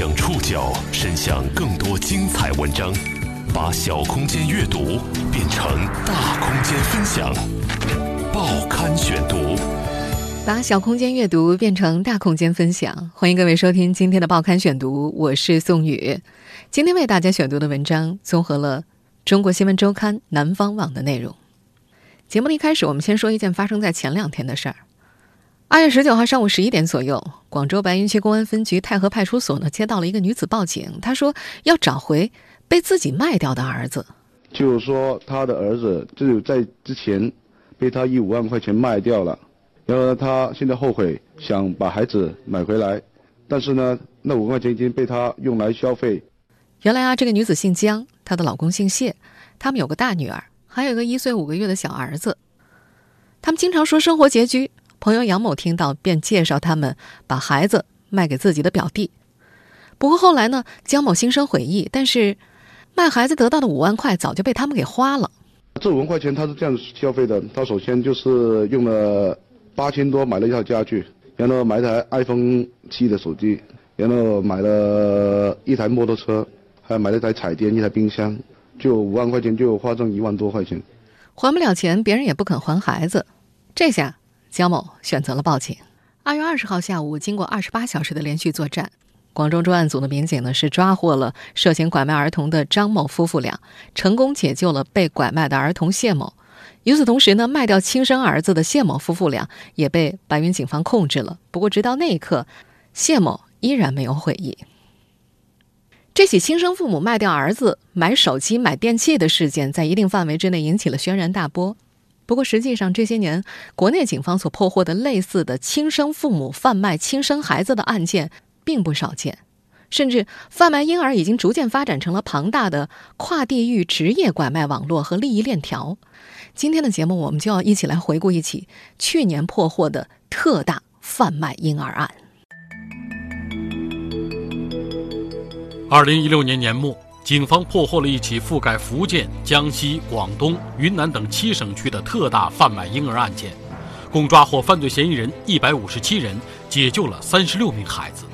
将触角伸向更多精彩文章，把小空间阅读变成大空间分享。报刊选读，把小空间阅读变成大空间分享。欢迎各位收听今天的报刊选读，我是宋宇。今天为大家选读的文章综合了《中国新闻周刊》《南方网》的内容。节目的一开始，我们先说一件发生在前两天的事儿。二月十九号上午十一点左右，广州白云区公安分局太和派出所呢接到了一个女子报警，她说要找回被自己卖掉的儿子。就是说，她的儿子就在之前被她以五万块钱卖掉了，然后呢，他现在后悔，想把孩子买回来，但是呢，那五万块钱已经被她用来消费。原来啊，这个女子姓姜，她的老公姓谢，他们有个大女儿。还有一个一岁五个月的小儿子，他们经常说生活拮据。朋友杨某听到，便介绍他们把孩子卖给自己的表弟。不过后来呢，江某心生悔意，但是卖孩子得到的五万块早就被他们给花了。这五万块钱他是这样消费的：他首先就是用了八千多买了一套家具，然后买一台 iPhone 七的手机，然后买了一台摩托车，还买了一台彩电、一台冰箱。就五万块钱，就花挣一万多块钱，还不了钱，别人也不肯还孩子。这下江某选择了报警。二月二十号下午，经过二十八小时的连续作战，广州专案组的民警呢是抓获了涉嫌拐卖儿童的张某夫妇俩，成功解救了被拐卖的儿童谢某。与此同时呢，卖掉亲生儿子的谢某夫妇俩也被白云警方控制了。不过，直到那一刻，谢某依然没有悔意。这起亲生父母卖掉儿子买手机、买电器的事件，在一定范围之内引起了轩然大波。不过，实际上这些年国内警方所破获的类似的亲生父母贩卖亲生孩子的案件并不少见，甚至贩卖婴儿已经逐渐发展成了庞大的跨地域职业拐卖网络和利益链条。今天的节目，我们就要一起来回顾一起去年破获的特大贩卖婴儿案。二零一六年年末，警方破获了一起覆盖福建、江西、广东、云南等七省区的特大贩卖婴儿案件，共抓获犯罪嫌疑人一百五十七人，解救了三十六名孩子。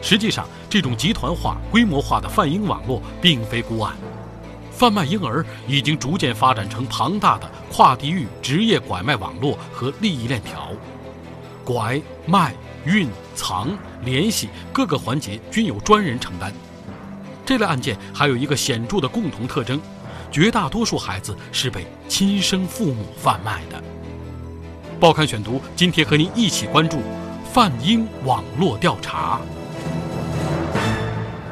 实际上，这种集团化、规模化的贩婴网络并非孤案，贩卖婴儿已经逐渐发展成庞大的跨地域职业拐卖网络和利益链条，拐卖。运藏联系各个环节均有专人承担。这类案件还有一个显著的共同特征：绝大多数孩子是被亲生父母贩卖的。报刊选读今天和您一起关注贩婴网络调查。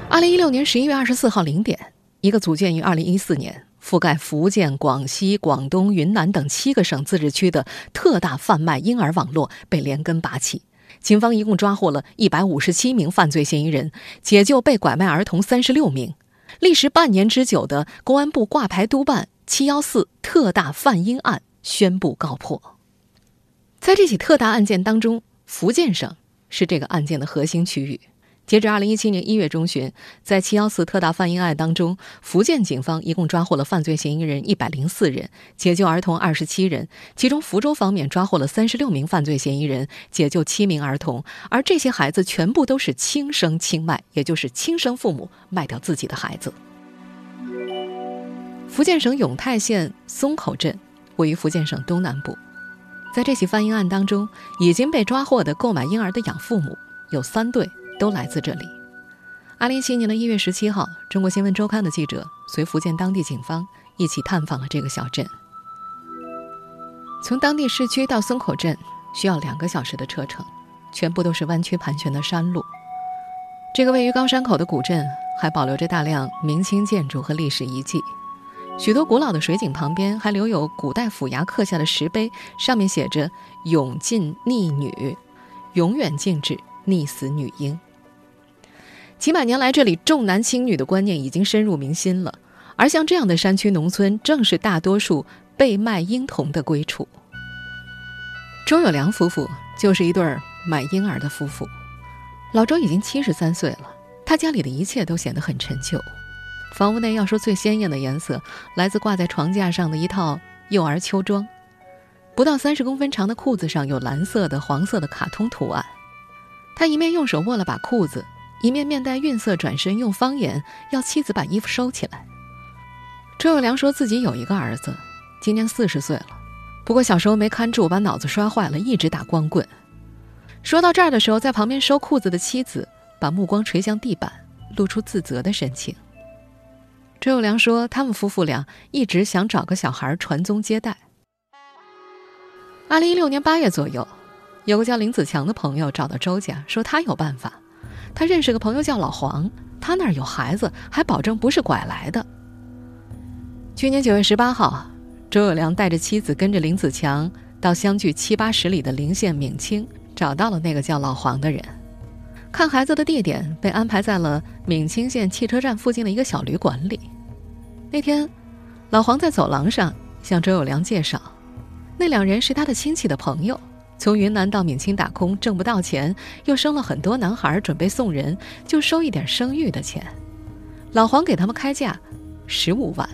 二零一六年十一月二十四号零点，一个组建于二零一四年、覆盖福建、广西、广东、云南等七个省自治区的特大贩卖婴儿网络被连根拔起。警方一共抓获了一百五十七名犯罪嫌疑人，解救被拐卖儿童三十六名。历时半年之久的公安部挂牌督办“七幺四”特大贩婴案宣布告破。在这起特大案件当中，福建省是这个案件的核心区域。截至二零一七年一月中旬，在“七幺四”特大贩婴案当中，福建警方一共抓获了犯罪嫌疑人一百零四人，解救儿童二十七人。其中，福州方面抓获了三十六名犯罪嫌疑人，解救七名儿童。而这些孩子全部都是亲生亲卖，也就是亲生父母卖掉自己的孩子。福建省永泰县松口镇位于福建省东南部，在这起贩婴案当中，已经被抓获的购买婴儿的养父母有三对。都来自这里。二零一七年的一月十七号，中国新闻周刊的记者随福建当地警方一起探访了这个小镇。从当地市区到松口镇需要两个小时的车程，全部都是弯曲盘旋的山路。这个位于高山口的古镇还保留着大量明清建筑和历史遗迹，许多古老的水井旁边还留有古代府衙刻下的石碑，上面写着“永禁溺女，永远禁止溺死女婴”。几百年来，这里重男轻女的观念已经深入民心了。而像这样的山区农村，正是大多数被卖婴童的归处。周有良夫妇就是一对儿买婴儿的夫妇。老周已经七十三岁了，他家里的一切都显得很陈旧。房屋内要说最鲜艳的颜色，来自挂在床架上的一套幼儿秋装。不到三十公分长的裤子上有蓝色的、黄色的卡通图案。他一面用手握了把裤子。一面面带愠色转身，用方言要妻子把衣服收起来。周友良说自己有一个儿子，今年四十岁了，不过小时候没看住，把脑子摔坏了，一直打光棍。说到这儿的时候，在旁边收裤子的妻子把目光垂向地板，露出自责的神情。周友良说，他们夫妇俩一直想找个小孩传宗接代。二零一六年八月左右，有个叫林子强的朋友找到周家，说他有办法。他认识个朋友叫老黄，他那儿有孩子，还保证不是拐来的。去年九月十八号，周有良带着妻子跟着林子强到相距七八十里的临县闽清，找到了那个叫老黄的人。看孩子的地点被安排在了闽清县汽车站附近的一个小旅馆里。那天，老黄在走廊上向周有良介绍。那两人是他的亲戚的朋友，从云南到闽清打工，挣不到钱，又生了很多男孩，准备送人，就收一点生育的钱。老黄给他们开价十五万。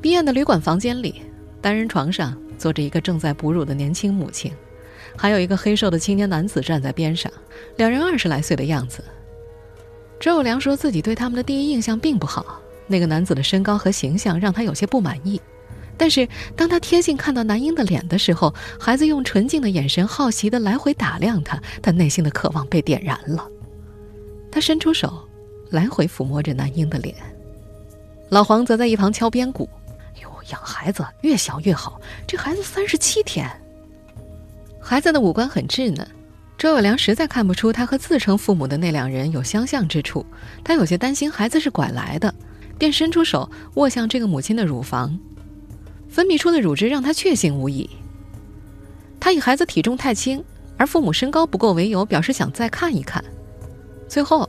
逼艳的旅馆房间里，单人床上坐着一个正在哺乳的年轻母亲，还有一个黑瘦的青年男子站在边上，两人二十来岁的样子。周有良说自己对他们的第一印象并不好，那个男子的身高和形象让他有些不满意。但是，当他贴近看到男婴的脸的时候，孩子用纯净的眼神好奇地来回打量他，他内心的渴望被点燃了。他伸出手，来回抚摸着男婴的脸。老黄则在一旁敲边鼓：“哟，养孩子越小越好。这孩子三十七天。”孩子的五官很稚嫩，周有良实在看不出他和自称父母的那两人有相像之处。他有些担心孩子是拐来的，便伸出手握向这个母亲的乳房。分泌出的乳汁让他确信无疑。他以孩子体重太轻，而父母身高不够为由，表示想再看一看。最后，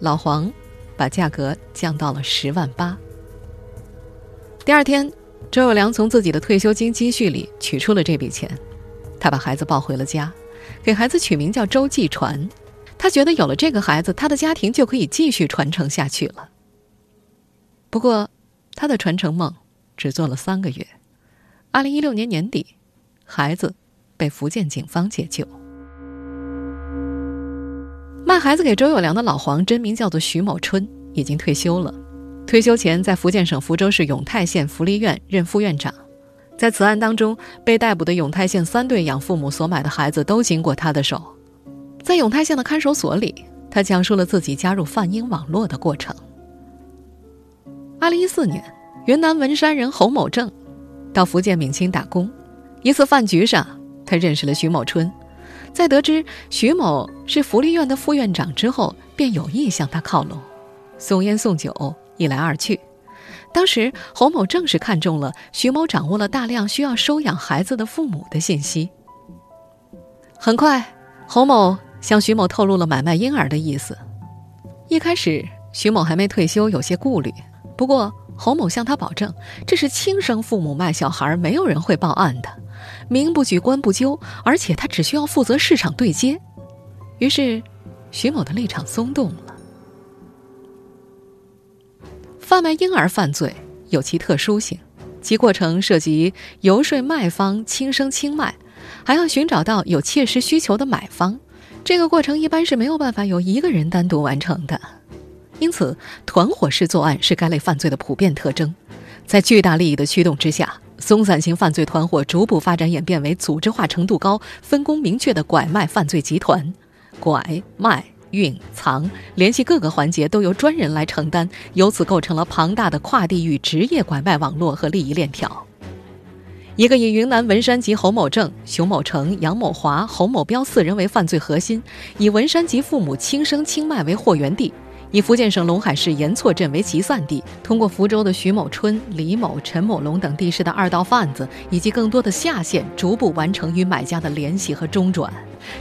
老黄把价格降到了十万八。第二天，周有良从自己的退休金积蓄里取出了这笔钱，他把孩子抱回了家，给孩子取名叫周继传。他觉得有了这个孩子，他的家庭就可以继续传承下去了。不过，他的传承梦。只做了三个月，二零一六年年底，孩子被福建警方解救。卖孩子给周友良的老黄真名叫做徐某春，已经退休了。退休前在福建省福州市永泰县福利院任副院长。在此案当中，被逮捕的永泰县三对养父母所买的孩子都经过他的手。在永泰县的看守所里，他讲述了自己加入贩婴网络的过程。二零一四年。云南文山人侯某正到福建闽清打工，一次饭局上，他认识了徐某春。在得知徐某是福利院的副院长之后，便有意向他靠拢，送烟送酒，一来二去。当时侯某正是看中了徐某掌握了大量需要收养孩子的父母的信息。很快，侯某向徐某透露了买卖婴儿的意思。一开始，徐某还没退休，有些顾虑，不过。侯某向他保证，这是亲生父母卖小孩，没有人会报案的，民不举，官不究，而且他只需要负责市场对接。于是，徐某的立场松动了。贩卖婴儿犯罪有其特殊性，其过程涉及游说卖方亲生亲卖，还要寻找到有切实需求的买方，这个过程一般是没有办法由一个人单独完成的。因此，团伙式作案是该类犯罪的普遍特征。在巨大利益的驱动之下，松散型犯罪团伙逐步发展演变为组织化程度高、分工明确的拐卖犯罪集团。拐卖、运藏，联系各个环节都由专人来承担，由此构成了庞大的跨地域职业拐卖网络和利益链条。一个以云南文山籍侯某正、熊某成、杨某华、侯某彪四人为犯罪核心，以文山籍父母亲生亲卖为货源地。以福建省龙海市盐厝镇为集散地，通过福州的徐某春、李某、陈某龙等地市的二道贩子，以及更多的下线，逐步完成与买家的联系和中转。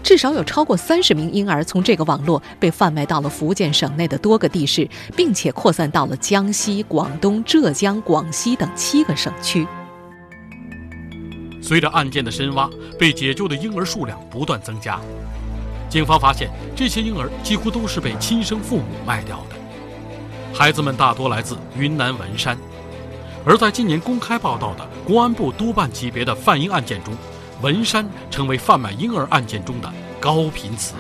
至少有超过三十名婴儿从这个网络被贩卖到了福建省内的多个地市，并且扩散到了江西、广东、浙江、广西等七个省区。随着案件的深挖，被解救的婴儿数量不断增加。警方发现，这些婴儿几乎都是被亲生父母卖掉的。孩子们大多来自云南文山，而在今年公开报道的公安部督办级别的贩婴案件中，文山成为贩卖婴儿案件中的高频词。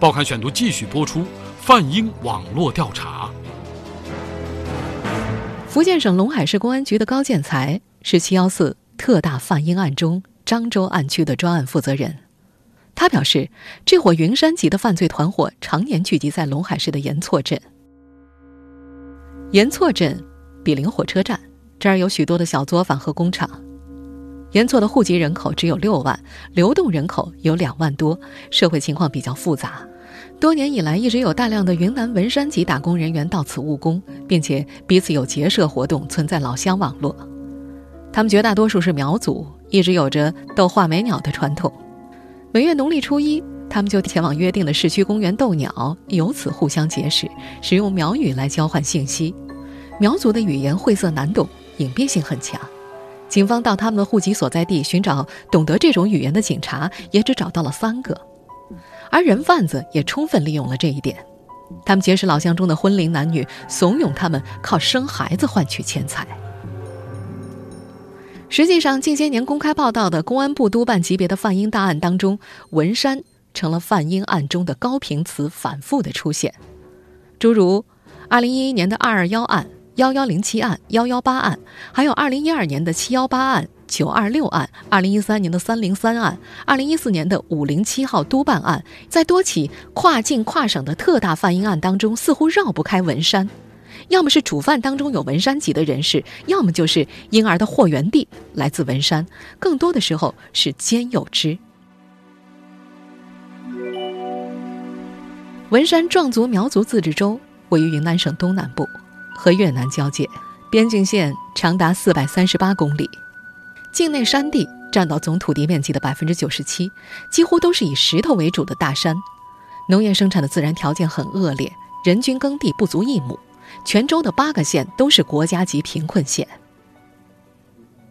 报刊选读继续播出：贩婴网络调查。福建省龙海市公安局的高建才是七幺四特大贩婴案中漳州案区的专案负责人。他表示，这伙云山籍的犯罪团伙常年聚集在龙海市的盐措镇。盐措镇比邻火车站，这儿有许多的小作坊和工厂。盐措的户籍人口只有六万，流动人口有两万多，社会情况比较复杂。多年以来，一直有大量的云南文山籍打工人员到此务工，并且彼此有结社活动，存在老乡网络。他们绝大多数是苗族，一直有着斗画眉鸟的传统。每月农历初一，他们就前往约定的市区公园斗鸟，由此互相结识，使用苗语来交换信息。苗族的语言晦涩难懂，隐蔽性很强。警方到他们的户籍所在地寻找懂得这种语言的警察，也只找到了三个，而人贩子也充分利用了这一点。他们结识老乡中的婚龄男女，怂恿他们靠生孩子换取钱财。实际上，近些年公开报道的公安部督办级别的范英大案当中，文山成了范英案中的高频词反复的出现，诸如2011年的221案。幺幺零七案、幺幺八案，还有二零一二年的七幺八案、九二六案，二零一三年的三零三案，二零一四年的五零七号督办案，在多起跨境跨省的特大贩婴案当中，似乎绕不开文山，要么是主犯当中有文山籍的人士，要么就是婴儿的货源地来自文山，更多的时候是兼有之。文山壮族苗族自治州位于云南省东南部。和越南交界，边境线长达四百三十八公里，境内山地占到总土地面积的百分之九十七，几乎都是以石头为主的大山。农业生产的自然条件很恶劣，人均耕地不足一亩。全州的八个县都是国家级贫困县。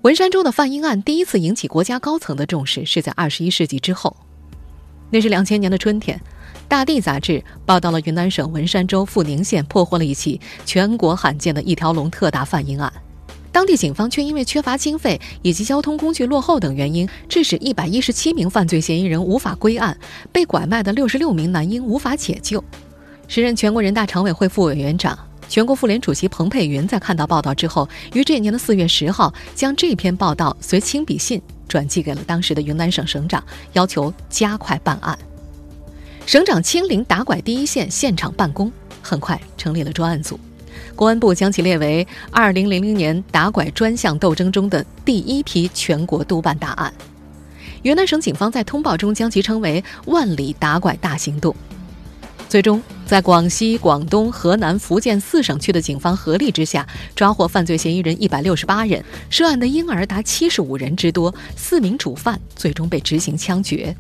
文山州的范英案第一次引起国家高层的重视，是在二十一世纪之后，那是两千年的春天。《大地》杂志报道了云南省文山州富宁县破获了一起全国罕见的一条龙特大贩婴案，当地警方却因为缺乏经费以及交通工具落后等原因，致使一百一十七名犯罪嫌疑人无法归案，被拐卖的六十六名男婴无法解救。时任全国人大常委会副委员长、全国妇联主席彭佩云在看到报道之后，于这年的四月十号将这篇报道随亲笔信转寄给了当时的云南省省长，要求加快办案。省长亲临打拐第一线现场办公，很快成立了专案组。公安部将其列为2000年打拐专项斗争中的第一批全国督办大案。云南省警方在通报中将其称为“万里打拐大行动”。最终，在广西、广东、河南、福建四省区的警方合力之下，抓获犯罪嫌疑人168人，涉案的婴儿达75人之多，四名主犯最终被执行枪决。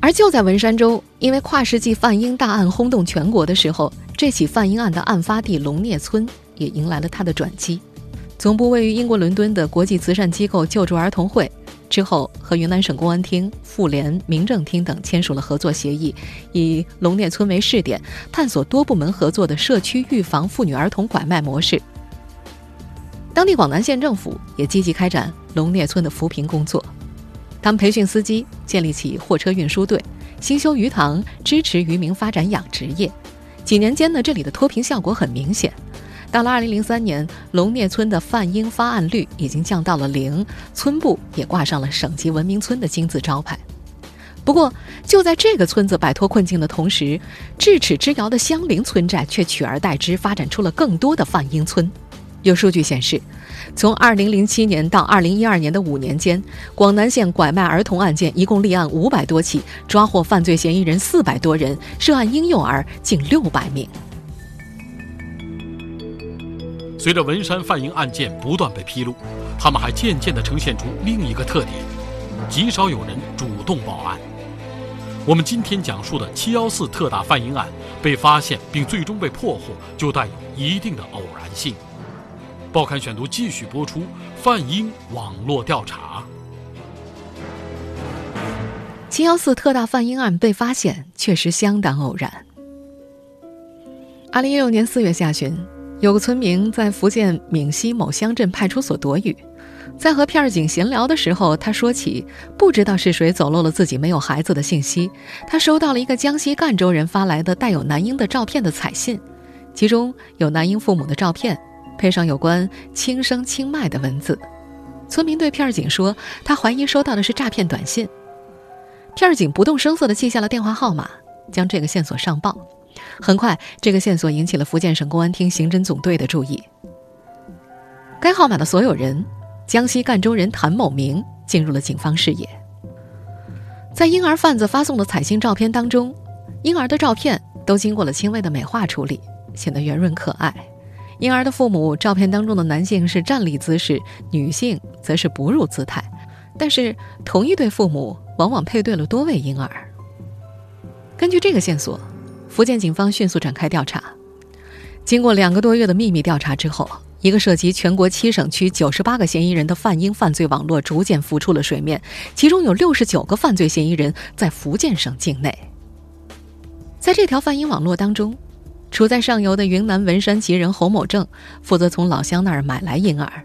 而就在文山州，因为跨世纪贩婴大案轰动全国的时候，这起贩婴案的案发地龙聂村也迎来了它的转机。总部位于英国伦敦的国际慈善机构救助儿童会之后，和云南省公安厅、妇联、民政厅等签署了合作协议，以龙聂村为试点，探索多部门合作的社区预防妇女儿童拐卖模式。当地广南县政府也积极开展龙聂村的扶贫工作。他们培训司机，建立起货车运输队，新修鱼塘，支持渔民发展养殖业。几年间呢，这里的脱贫效果很明显。到了2003年，龙聂村的贩婴发案率已经降到了零，村部也挂上了省级文明村的金字招牌。不过，就在这个村子摆脱困境的同时，咫尺之遥的相邻村寨却取而代之，发展出了更多的贩婴村。有数据显示。从2007年到2012年的五年间，广南县拐卖儿童案件一共立案五百多起，抓获犯罪嫌疑人四百多人，涉案婴幼儿近六百名。随着文山贩婴案件不断被披露，他们还渐渐地呈现出另一个特点：极少有人主动报案。我们今天讲述的“七幺四”特大贩婴案被发现并最终被破获，就带有一定的偶然性。报刊选读继续播出：贩婴网络调查。七幺四特大贩婴案被发现确实相当偶然。二零一六年四月下旬，有个村民在福建闽西某乡镇派出所躲雨，在和片儿警闲聊的时候，他说起不知道是谁走漏了自己没有孩子的信息。他收到了一个江西赣州人发来的带有男婴的照片的彩信，其中有男婴父母的照片，配上有关轻生轻脉的文字。村民对片儿警说，他怀疑收到的是诈骗短信。片儿警不动声色地记下了电话号码，将这个线索上报。很快，这个线索引起了福建省公安厅刑侦总队的注意。该号码的所有人。江西赣州人谭某明进入了警方视野。在婴儿贩子发送的彩信照片当中，婴儿的照片都经过了轻微的美化处理，显得圆润可爱。婴儿的父母照片当中的男性是站立姿势，女性则是哺乳姿态，但是同一对父母往往配对了多位婴儿。根据这个线索，福建警方迅速展开调查。经过两个多月的秘密调查之后。一个涉及全国七省区九十八个嫌疑人的贩婴犯罪网络逐渐浮出了水面，其中有六十九个犯罪嫌疑人在福建省境内。在这条贩婴网络当中，处在上游的云南文山籍人侯某正负责从老乡那儿买来婴儿，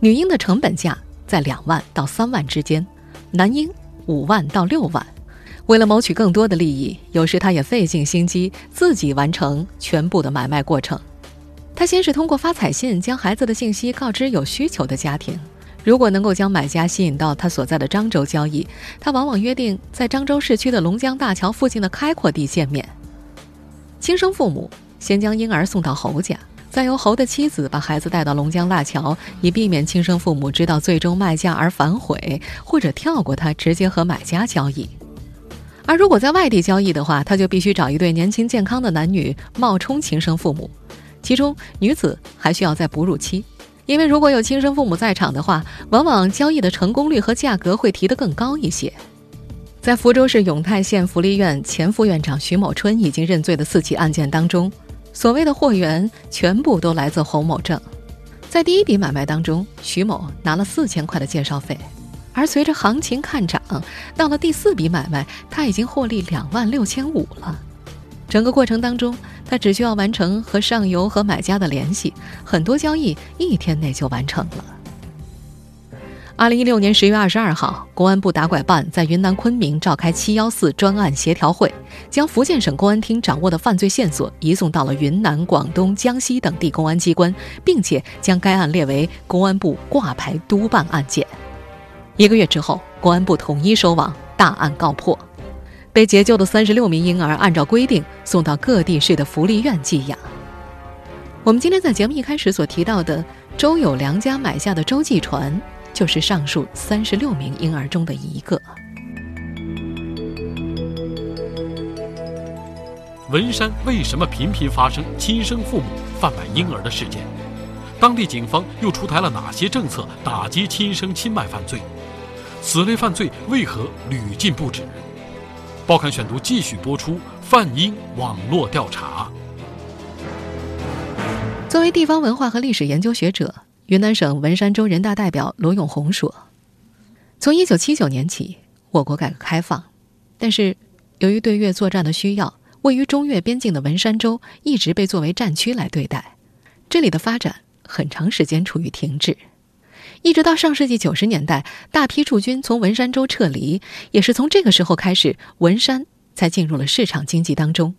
女婴的成本价在两万到三万之间，男婴五万到六万。为了谋取更多的利益，有时他也费尽心机自己完成全部的买卖过程。他先是通过发彩信将孩子的信息告知有需求的家庭，如果能够将买家吸引到他所在的漳州交易，他往往约定在漳州市区的龙江大桥附近的开阔地见面。亲生父母先将婴儿送到侯家，再由侯的妻子把孩子带到龙江大桥，以避免亲生父母知道最终卖价而反悔，或者跳过他直接和买家交易。而如果在外地交易的话，他就必须找一对年轻健康的男女冒充亲生父母。其中，女子还需要在哺乳期，因为如果有亲生父母在场的话，往往交易的成功率和价格会提得更高一些。在福州市永泰县福利院前副院长徐某春已经认罪的四起案件当中，所谓的货源全部都来自侯某正。在第一笔买卖当中，徐某拿了四千块的介绍费，而随着行情看涨，到了第四笔买卖，他已经获利两万六千五了。整个过程当中，他只需要完成和上游和买家的联系，很多交易一天内就完成了。二零一六年十月二十二号，公安部打拐办在云南昆明召开“七幺四”专案协调会，将福建省公安厅掌握的犯罪线索移送到了云南、广东、江西等地公安机关，并且将该案列为公安部挂牌督办案件。一个月之后，公安部统一收网，大案告破。被解救的三十六名婴儿按照规定送到各地市的福利院寄养。我们今天在节目一开始所提到的周友良家买下的洲际船，就是上述三十六名婴儿中的一个。文山为什么频频发生亲生父母贩卖婴儿的事件？当地警方又出台了哪些政策打击亲生亲卖犯罪？此类犯罪为何屡禁不止？报刊选读继续播出泛英网络调查。作为地方文化和历史研究学者，云南省文山州人大代表罗永红说：“从一九七九年起，我国改革开放，但是由于对越作战的需要，位于中越边境的文山州一直被作为战区来对待，这里的发展很长时间处于停滞。”一直到上世纪九十年代，大批驻军从文山州撤离，也是从这个时候开始，文山才进入了市场经济当中。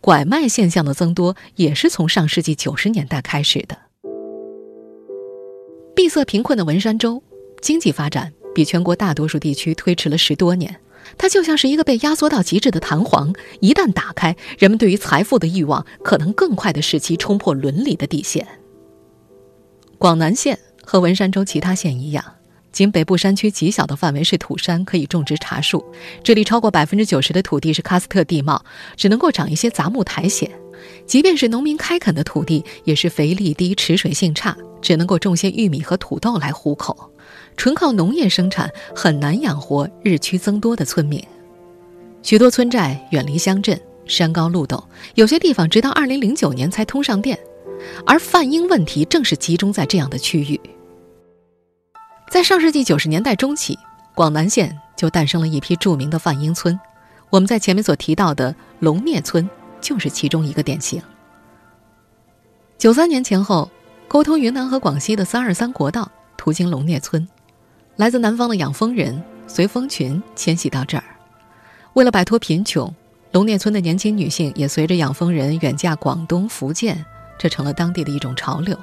拐卖现象的增多，也是从上世纪九十年代开始的。闭塞贫困的文山州，经济发展比全国大多数地区推迟了十多年。它就像是一个被压缩到极致的弹簧，一旦打开，人们对于财富的欲望可能更快的使其冲破伦理的底线。广南县。和文山州其他县一样，仅北部山区极小的范围是土山，可以种植茶树。这里超过百分之九十的土地是喀斯特地貌，只能够长一些杂木苔藓。即便是农民开垦的土地，也是肥力低、持水性差，只能够种些玉米和土豆来糊口。纯靠农业生产很难养活日趋增多的村民。许多村寨远离乡镇，山高路陡，有些地方直到二零零九年才通上电。而贩婴问题正是集中在这样的区域。在上世纪九十年代中期，广南县就诞生了一批著名的贩婴村。我们在前面所提到的龙聂村就是其中一个典型。九三年前后，沟通云南和广西的三二三国道途经龙聂村，来自南方的养蜂人随蜂群迁徙到这儿，为了摆脱贫穷，龙聂村的年轻女性也随着养蜂人远嫁广东、福建，这成了当地的一种潮流。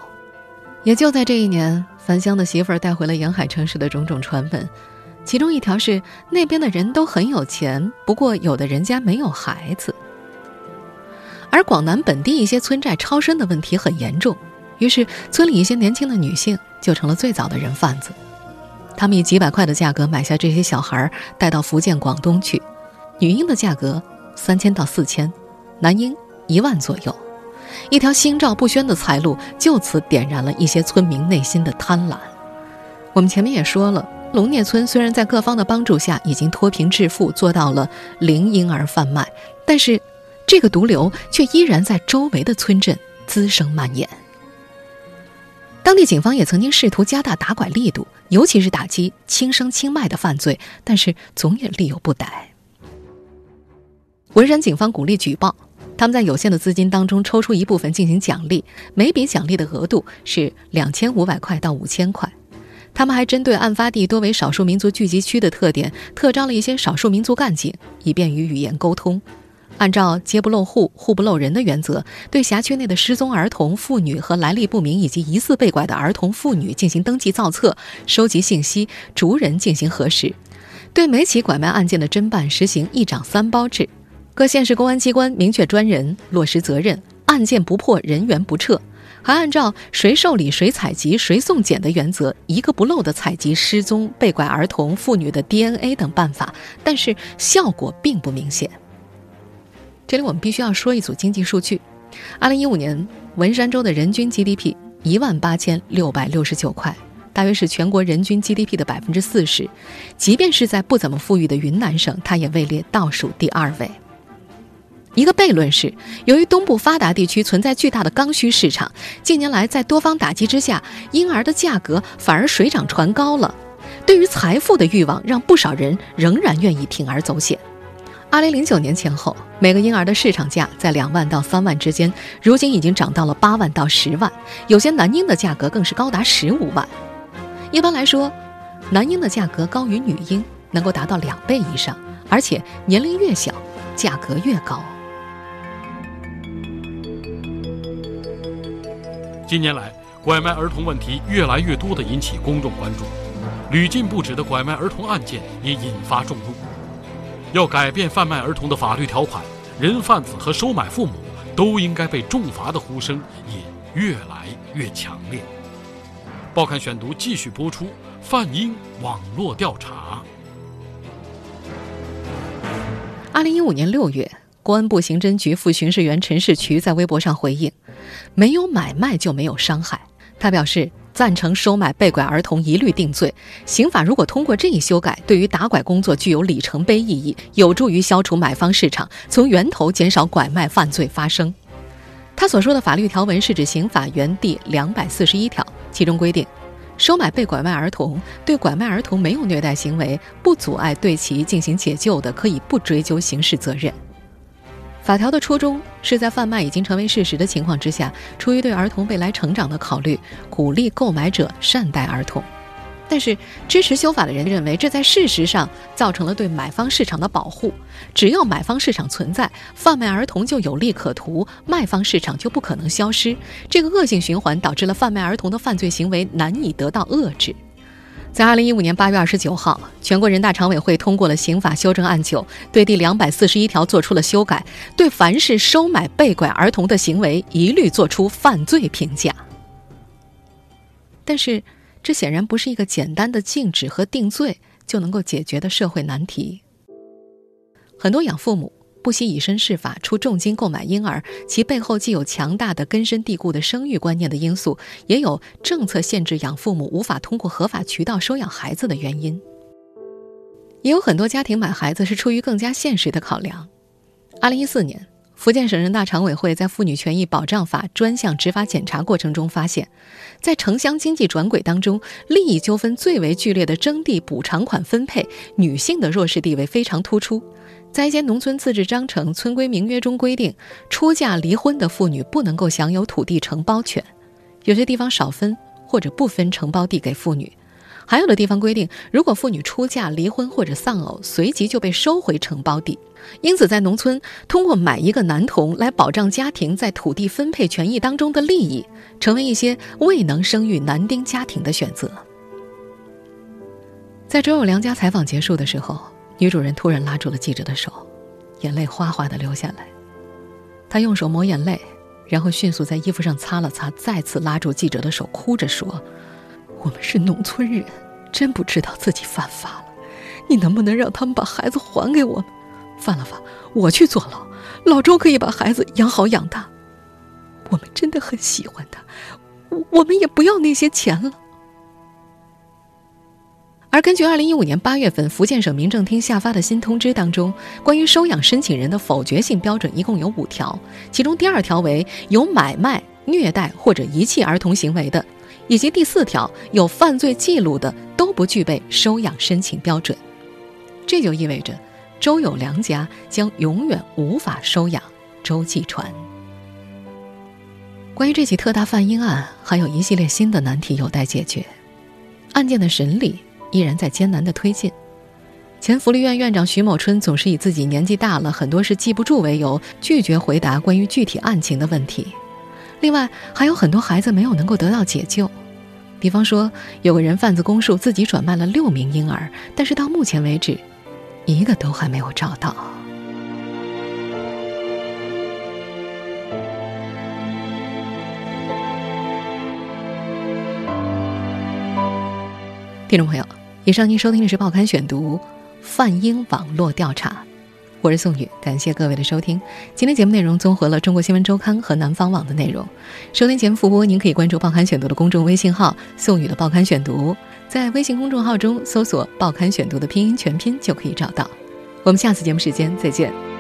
也就在这一年，樊香的媳妇儿带回了沿海城市的种种传闻，其中一条是那边的人都很有钱，不过有的人家没有孩子。而广南本地一些村寨超生的问题很严重，于是村里一些年轻的女性就成了最早的人贩子。他们以几百块的价格买下这些小孩，带到福建、广东去。女婴的价格三千到四千，男婴一万左右。一条心照不宣的财路就此点燃了一些村民内心的贪婪。我们前面也说了，龙聂村虽然在各方的帮助下已经脱贫致富，做到了零婴儿贩卖，但是这个毒瘤却依然在周围的村镇滋生蔓延。当地警方也曾经试图加大打拐力度，尤其是打击轻生轻卖的犯罪，但是总也力有不逮。文山警方鼓励举报，他们在有限的资金当中抽出一部分进行奖励，每笔奖励的额度是两千五百块到五千块。他们还针对案发地多为少数民族聚集区的特点，特招了一些少数民族干警，以便于语言沟通。按照街不漏户、户不漏人的原则，对辖区内的失踪儿童、妇女和来历不明以及疑似被拐的儿童、妇女进行登记造册、收集信息，逐人进行核实。对每起拐卖案件的侦办实行一长三包制，各县市公安机关明确专人，落实责任，案件不破，人员不撤。还按照谁受理、谁采集、谁送检的原则，一个不漏的采集失踪、被拐儿童、妇女的 DNA 等办法，但是效果并不明显。这里我们必须要说一组经济数据：，二零一五年文山州的人均 GDP 一万八千六百六十九块，大约是全国人均 GDP 的百分之四十。即便是在不怎么富裕的云南省，它也位列倒数第二位。一个悖论是，由于东部发达地区存在巨大的刚需市场，近年来在多方打击之下，婴儿的价格反而水涨船高了。对于财富的欲望，让不少人仍然愿意铤而走险。二零零九年前后，每个婴儿的市场价在两万到三万之间，如今已经涨到了八万到十万，有些男婴的价格更是高达十五万。一般来说，男婴的价格高于女婴，能够达到两倍以上，而且年龄越小，价格越高。近年来，拐卖儿童问题越来越多的引起公众关注，屡禁不止的拐卖儿童案件也引发众怒。要改变贩卖儿童的法律条款，人贩子和收买父母都应该被重罚的呼声也越来越强烈。报刊选读继续播出：范英网络调查。二零一五年六月，公安部刑侦局副巡视员陈世渠在微博上回应：“没有买卖就没有伤害。”他表示。赞成收买被拐儿童一律定罪。刑法如果通过这一修改，对于打拐工作具有里程碑意义，有助于消除买方市场，从源头减少拐卖犯罪发生。他所说的法律条文是指刑法原第两百四十一条，其中规定，收买被拐卖儿童，对拐卖儿童没有虐待行为，不阻碍对其进行解救的，可以不追究刑事责任。法条的初衷是在贩卖已经成为事实的情况之下，出于对儿童未来成长的考虑，鼓励购买者善待儿童。但是，支持修法的人认为，这在事实上造成了对买方市场的保护。只要买方市场存在，贩卖儿童就有利可图，卖方市场就不可能消失。这个恶性循环导致了贩卖儿童的犯罪行为难以得到遏制。在二零一五年八月二十九号，全国人大常委会通过了刑法修正案九，对第两百四十一条作出了修改，对凡是收买被拐儿童的行为一律作出犯罪评价。但是，这显然不是一个简单的禁止和定罪就能够解决的社会难题。很多养父母。不惜以身试法，出重金购买婴儿，其背后既有强大的根深蒂固的生育观念的因素，也有政策限制养父母无法通过合法渠道收养孩子的原因。也有很多家庭买孩子是出于更加现实的考量。二零一四年，福建省人大常委会在《妇女权益保障法》专项执法检查过程中发现，在城乡经济转轨当中，利益纠纷最为剧烈的征地补偿款分配，女性的弱势地位非常突出。在一些农村自治章程、村规民约中规定，出嫁离婚的妇女不能够享有土地承包权，有些地方少分或者不分承包地给妇女。还有的地方规定，如果妇女出嫁、离婚或者丧偶，随即就被收回承包地。因此，在农村，通过买一个男童来保障家庭在土地分配权益当中的利益，成为一些未能生育男丁家庭的选择。在周友良家采访结束的时候，女主人突然拉住了记者的手，眼泪哗哗的流下来。她用手抹眼泪，然后迅速在衣服上擦了擦，再次拉住记者的手，哭着说：“我们是农村人，真不知道自己犯法了。你能不能让他们把孩子还给我们？”犯了法，我去坐牢，老周可以把孩子养好养大。我们真的很喜欢他，我们也不要那些钱了。而根据二零一五年八月份福建省民政厅下发的新通知当中，关于收养申请人的否决性标准一共有五条，其中第二条为有买卖、虐待或者遗弃儿童行为的，以及第四条有犯罪记录的都不具备收养申请标准。这就意味着。周友良家将永远无法收养周继传。关于这起特大贩婴案，还有一系列新的难题有待解决。案件的审理依然在艰难的推进。前福利院院长徐某春总是以自己年纪大了，很多事记不住为由，拒绝回答关于具体案情的问题。另外，还有很多孩子没有能够得到解救。比方说，有个人贩子供述自己转卖了六名婴儿，但是到目前为止。一个都还没有找到。听众朋友，以上您收听的是《报刊选读》泛英网络调查，我是宋宇，感谢各位的收听。今天节目内容综合了《中国新闻周刊》和南方网的内容。收听节目复播，您可以关注《报刊选读》的公众微信号“宋宇的报刊选读”。在微信公众号中搜索“报刊选读”的拼音全拼就可以找到。我们下次节目时间再见。